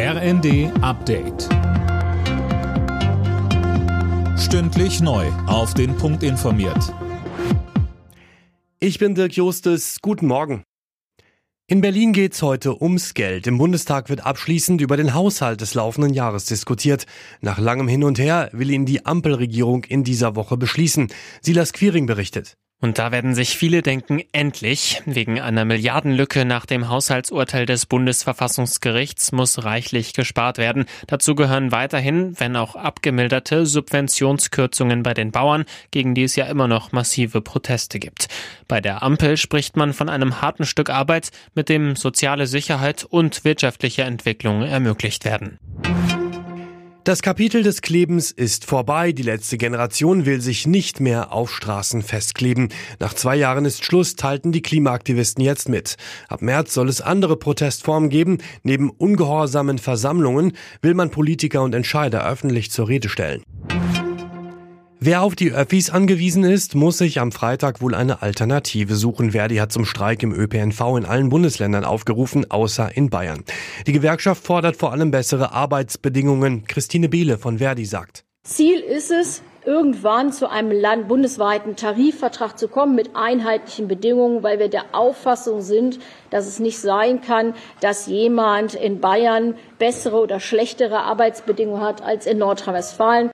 RND Update. Stündlich neu. Auf den Punkt informiert. Ich bin Dirk Justes. Guten Morgen. In Berlin geht's heute ums Geld. Im Bundestag wird abschließend über den Haushalt des laufenden Jahres diskutiert. Nach langem Hin und Her will ihn die Ampelregierung in dieser Woche beschließen. Silas Quiring berichtet. Und da werden sich viele denken, endlich. Wegen einer Milliardenlücke nach dem Haushaltsurteil des Bundesverfassungsgerichts muss reichlich gespart werden. Dazu gehören weiterhin, wenn auch abgemilderte, Subventionskürzungen bei den Bauern, gegen die es ja immer noch massive Proteste gibt. Bei der Ampel spricht man von einem harten Stück Arbeit, mit dem soziale Sicherheit und wirtschaftliche Entwicklung ermöglicht werden. Das Kapitel des Klebens ist vorbei. Die letzte Generation will sich nicht mehr auf Straßen festkleben. Nach zwei Jahren ist Schluss, teilten die Klimaaktivisten jetzt mit. Ab März soll es andere Protestformen geben. Neben ungehorsamen Versammlungen will man Politiker und Entscheider öffentlich zur Rede stellen. Wer auf die Öffis angewiesen ist, muss sich am Freitag wohl eine Alternative suchen. Verdi hat zum Streik im ÖPNV in allen Bundesländern aufgerufen, außer in Bayern. Die Gewerkschaft fordert vor allem bessere Arbeitsbedingungen. Christine Behle von Verdi sagt. Ziel ist es, irgendwann zu einem Land bundesweiten Tarifvertrag zu kommen mit einheitlichen Bedingungen, weil wir der Auffassung sind, dass es nicht sein kann, dass jemand in Bayern bessere oder schlechtere Arbeitsbedingungen hat als in Nordrhein-Westfalen.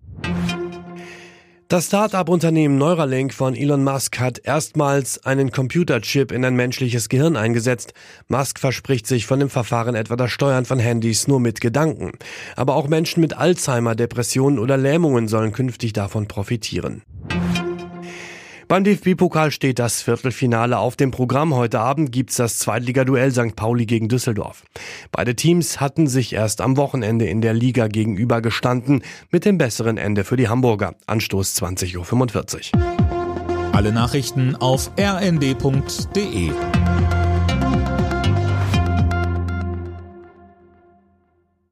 Das Start-up-Unternehmen Neuralink von Elon Musk hat erstmals einen Computerchip in ein menschliches Gehirn eingesetzt. Musk verspricht sich von dem Verfahren etwa das Steuern von Handys nur mit Gedanken. Aber auch Menschen mit Alzheimer, Depressionen oder Lähmungen sollen künftig davon profitieren. Beim DFB-Pokal steht das Viertelfinale auf dem Programm. Heute Abend gibt's das Zweitligaduell St. Pauli gegen Düsseldorf. Beide Teams hatten sich erst am Wochenende in der Liga gegenüber gestanden, mit dem besseren Ende für die Hamburger. Anstoß 20.45 Uhr. Alle Nachrichten auf rnd.de